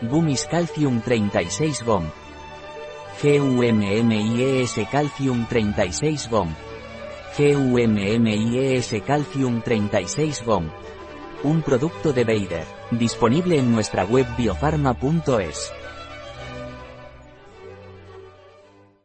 Gummies Calcium 36 GOM. GUMMIES Calcium 36 GOM. GUMMIES Calcium 36 GOM. Un producto de Bader, disponible en nuestra web biofarma.es.